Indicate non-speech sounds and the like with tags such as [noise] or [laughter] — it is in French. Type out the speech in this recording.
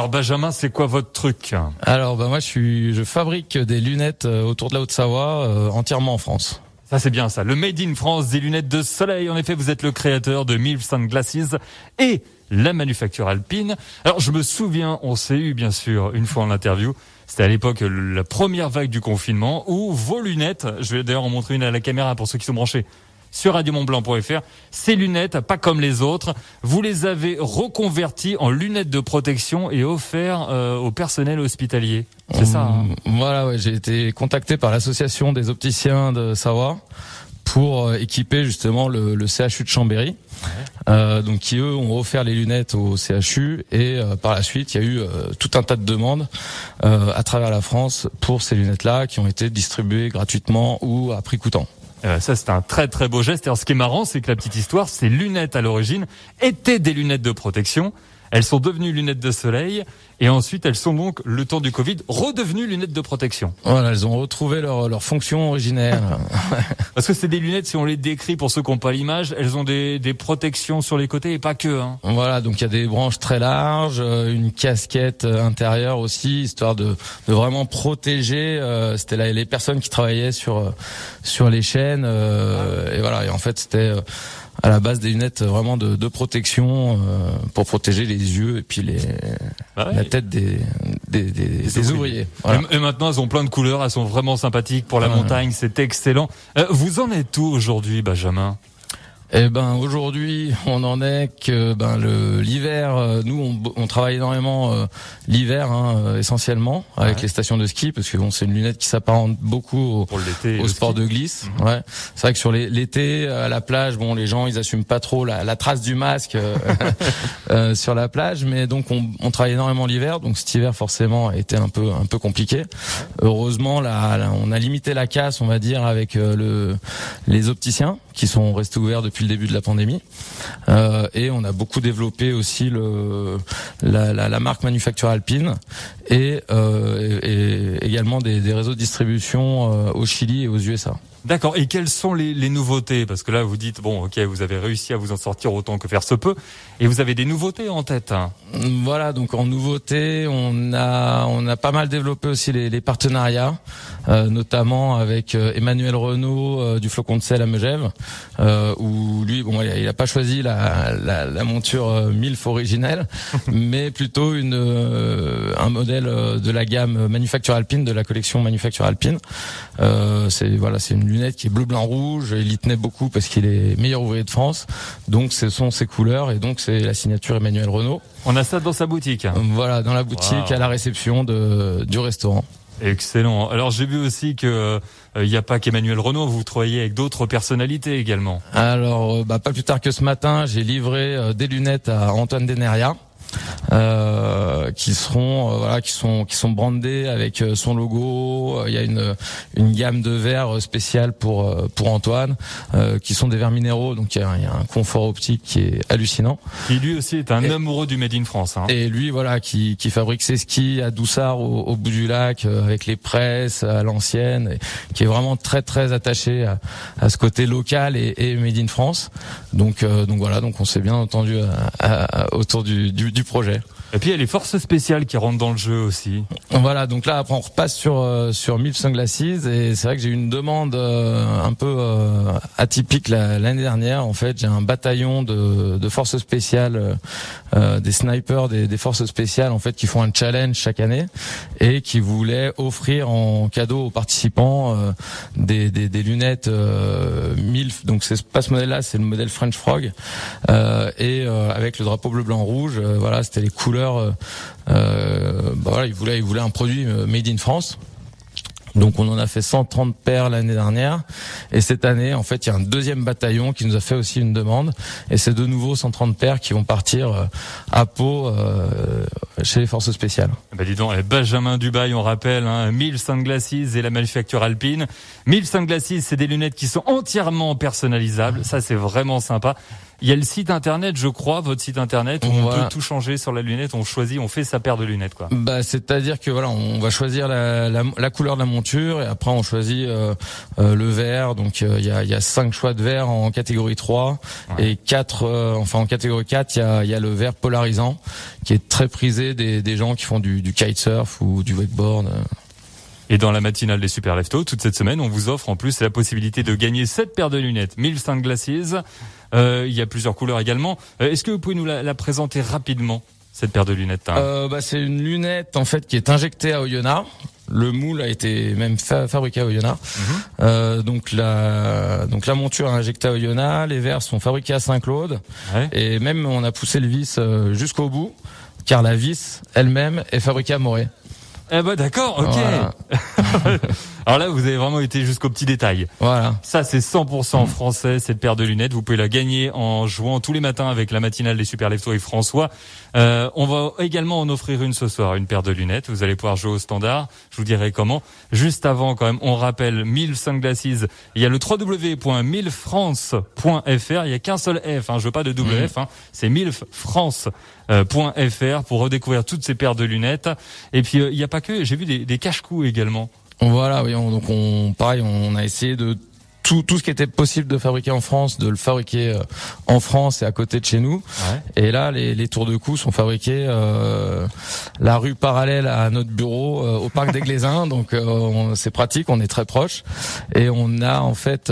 Alors Benjamin, c'est quoi votre truc Alors bah moi je suis je fabrique des lunettes euh, autour de la Haute-Savoie euh, entièrement en France. Ça c'est bien ça. Le Made in France des lunettes de soleil. En effet, vous êtes le créateur de Mills Glasses et la manufacture alpine. Alors je me souviens, on s'est eu bien sûr une fois en interview. C'était à l'époque la première vague du confinement où vos lunettes, je vais d'ailleurs en montrer une à la caméra pour ceux qui sont branchés sur radiomontblanc.fr. Ces lunettes, pas comme les autres, vous les avez reconverties en lunettes de protection et offertes euh, au personnel hospitalier. C'est ça hein mmh, Voilà, ouais, j'ai été contacté par l'association des opticiens de Savoie pour euh, équiper justement le, le, CHU de Chambéry. Euh, donc qui eux ont offert les lunettes au CHU et euh, par la suite il y a eu tout un tas de demandes à travers la France pour ces lunettes là qui ont été distribuées gratuitement ou à prix coûtant. Euh, ça, c'est un très très beau geste. Alors, ce qui est marrant, c'est que la petite histoire, ces lunettes à l'origine étaient des lunettes de protection. Elles sont devenues lunettes de soleil et ensuite elles sont donc, le temps du Covid, redevenues lunettes de protection. Voilà, elles ont retrouvé leur, leur fonction originaire. [laughs] Parce que c'est des lunettes, si on les décrit pour ceux qui n'ont pas l'image, elles ont des, des protections sur les côtés et pas que. Hein. Voilà, donc il y a des branches très larges, euh, une casquette euh, intérieure aussi, histoire de, de vraiment protéger. Euh, c'était là les personnes qui travaillaient sur sur les chaînes et voilà. Et en fait, c'était à la base des lunettes vraiment de, de protection euh, pour protéger les yeux et puis les bah la tête des des, des, des ouvriers. Et, maintenant elles ont plein de couleurs, elles sont vraiment sympathiques pour la montagne, c'est excellent. Euh, vous en êtes où aujourd'hui, Benjamin? Eh ben aujourd'hui, on en est que ben le l'hiver, euh, nous on, on, travaille énormément euh, l'hiver hein, euh, essentiellement avec les stations de ski parce que bon c'est une lunette qui s'apparente beaucoup au, au sport de glisse. Mhm. Ouais, c'est vrai que sur l'été à la plage, bon les gens ils assument pas trop la, la trace du masque [laughs] sur la plage, mais donc on, on travaille énormément l'hiver, donc cet hiver forcément a été un peu un peu compliqué. Heureusement là, on a limité la casse, on va dire avec le les opticiens qui sont restés ouverts depuis le début de la pandémie. Euh, et on a beaucoup développé aussi le, la, la, la marque Manufacture Alpine et, euh, et également des, des, réseaux de distribution euh, au Chili et aux USA. D'accord. Et quelles sont les, les, nouveautés? Parce que là, vous dites bon, ok, vous avez réussi à vous en sortir autant que faire se peut, et vous avez des nouveautés en tête. Hein? Voilà. Donc en nouveauté, on a on a pas mal développé aussi les, les partenariats, euh, notamment avec Emmanuel Renault euh, du Flocon de sel à Megève, euh, où lui, bon, il a pas choisi la, la, la monture MILF originelle, [laughs] mais plutôt une un modèle de la gamme Manufacture Alpine de la collection Manufacture Alpine. c'est voilà, c'est une lunette qui est bleu, blanc, rouge. Il y tenait beaucoup parce qu'il est meilleur ouvrier de France. Donc ce sont ses couleurs et donc c'est la signature Emmanuel Renault. On a ça dans sa boutique. Voilà, dans la boutique à la réception de, du restaurant. Excellent. Alors j'ai vu aussi que il euh, n'y a pas qu'Emmanuel Renault, vous travaillez avec d'autres personnalités également. Alors euh, bah, pas plus tard que ce matin, j'ai livré euh, des lunettes à Antoine Deneria. Euh, qui seront euh, voilà qui sont qui sont brandés avec euh, son logo. Il y a une une gamme de verres spéciales pour pour Antoine qui sont des verres minéraux donc il y, a, un confort optique qui est hallucinant. Qui lui aussi est un amoureux du Made in France. Hein. Et lui voilà qui qui fabrique ses skis à Doussard au, bout du lac avec les presses à l'ancienne qui est vraiment très très attaché à, à ce côté local et, et, Made in France. Donc donc voilà donc on s'est bien entendu autour du, du, du projet. Et puis il y a les forces spéciales qui rentrent dans le jeu aussi. Voilà, donc là après on repasse sur euh, sur Mille Sunglasses et c'est vrai que j'ai eu une demande euh, un peu euh, atypique l'année dernière. En fait, j'ai un bataillon de, de forces spéciales, des snipers, des, des, forces spéciales en fait qui font un challenge chaque année et qui voulaient offrir en cadeau aux participants des, des, des, lunettes MILF. Donc c'est pas ce modèle-là, c'est le modèle French Frog et avec le drapeau bleu blanc rouge. voilà, c'était les couleurs euh, euh, bah il voulait, un produit euh, made in France. Donc on en a fait 130 paires l'année dernière et cette année en fait il y a un deuxième bataillon qui nous a fait aussi une demande et c'est de nouveau 130 paires qui vont partir à Pau chez les forces spéciales. Bah dis donc, eh, Benjamin Dubaï on rappelle, hein, 1000 sunglasses et la manufacture alpine. 1000 sunglasses c'est des lunettes qui sont entièrement personnalisables, ça c'est vraiment sympa. Il y a le site internet, je crois, votre site internet, où on peut tout changer sur la lunette. On choisit, on fait sa paire de lunettes, quoi. Bah, c'est-à-dire que voilà, on va choisir la, la, la, couleur de la monture et après on choisit euh, euh, le verre. Donc il y, a, y a cinq choix de verre en catégorie 3 et quatre, enfin en catégorie 4, il y a, y a le verre polarisant qui est très prisé des, des gens qui font du, du kitesurf ou du wakeboard. Et dans la matinale des Super Lefto, toute cette semaine, on vous offre en plus la possibilité de gagner cette paires de lunettes Milstein Glasses. Euh, il y a plusieurs couleurs également. Euh, est-ce que vous pouvez nous la, présenter rapidement cette paire de lunettes hein euh, bah, C'est une lunette en fait qui est injectée à Oyonnax. Le moule a été même fabriqué à Oyonnax. Mhm. euh, donc la donc la monture est injectée à Oyonnax, les verres sont fabriqués à Saint-Claude et même on a poussé le vis euh, jusqu'au bout car la vis elle-même est fabriquée à Morée. Eh ben d'accord, ok. [laughs] Alors là, vous avez vraiment été jusqu'au petit détail. Voilà. Ça, c'est 100% français, cette paire de lunettes. Vous pouvez la gagner en jouant tous les matins avec la matinale des Super Lefto et François. Euh, on va également en offrir une ce soir, une paire de lunettes. Vous allez pouvoir jouer au standard. Je vous dirai comment. Juste avant, quand même, on rappelle 1000 sunglasses. Il y a le www.1000france.fr. Il y a qu'un seul F. Hein. Je veux pas de double F. Hein. C'est 1000france.fr pour redécouvrir toutes ces paires de lunettes. Et puis, euh, il n'y a pas que. J'ai vu des, des cache-coups également. Voilà, oui, donc on, pareil, on a essayé de tout, tout ce qui était possible de fabriquer en France, de le fabriquer euh, en France et à côté de chez nous. Et là, les, les tours de cou sont fabriqués euh, la rue parallèle à notre bureau euh, au parc des Glaisins, [laughs] donc c'est pratique, on est très proche. Et on a en fait